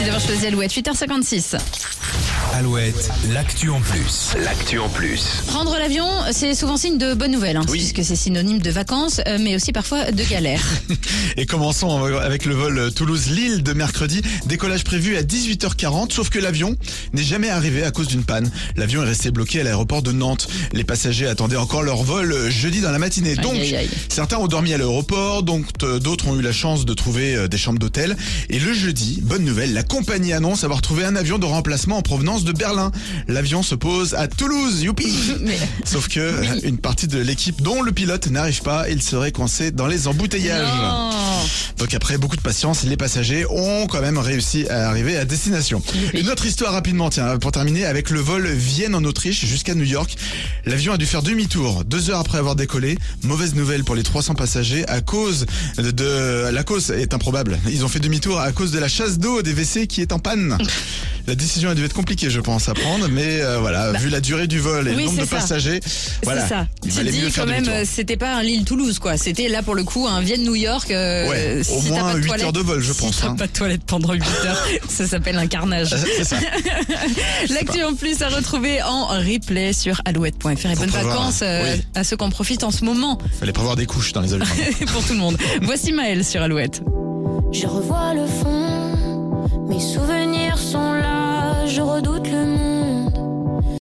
Merci d'avoir choisi Alouette. 8h56. Alouette, l'actu en plus. L'actu en plus. Prendre l'avion, c'est souvent signe de bonnes nouvelles, hein, Oui. puisque c'est synonyme de vacances, euh, mais aussi parfois de galère. Et commençons avec le vol Toulouse-Lille de mercredi. Décollage prévu à 18h40, sauf que l'avion n'est jamais arrivé à cause d'une panne. L'avion est resté bloqué à l'aéroport de Nantes. Les passagers attendaient encore leur vol jeudi dans la matinée. Donc, aïe, aïe. certains ont dormi à l'aéroport, donc euh, d'autres ont eu la chance de trouver euh, des chambres d'hôtel. Et le jeudi, bonne nouvelle, la compagnie annonce avoir trouvé un avion de remplacement en provenance de Berlin. L'avion se pose à Toulouse, youpi Mais- Sauf que euh, une partie de l'équipe dont le pilote n'arrive pas, il serait coincé dans les embouteillages. Non. Donc après beaucoup de patience, les passagers ont quand même réussi à arriver à destination. Une autre histoire rapidement, tiens, pour terminer, avec le vol Vienne en Autriche jusqu'à New York. L'avion a dû faire demi-tour deux heures après avoir décollé. Mauvaise nouvelle pour les 300 passagers à cause de, de- la cause est improbable. Ils ont fait demi-tour à cause de la chasse d'eau des WC qui est en panne. La décision a dû être compliquée, je pense, à prendre, mais euh, voilà, vu la durée du vol et Bah, oui, le nombre de ça. passagers, voilà, c'est ça. il mieux faire quand même, euh, c'était pas un Lille-Toulouse, quoi. C'était là pour le coup un Vienne-New York. euh, Ouais, au si moins pas de 8 toilette- heures de vol, je pense, hein. pas de toilette pendant 8 heures, ça s'appelle un carnage. C'est ça. L'actu en plus à retrouver en replay sur alouette.fr. Et bonnes vacances euh, oui. à ceux qui en profitent en ce moment Fallait prévoir des couches dans les avions. pour tout le monde. Voici Maël sur Alouette. Je revois le fond, mes souvenirs sont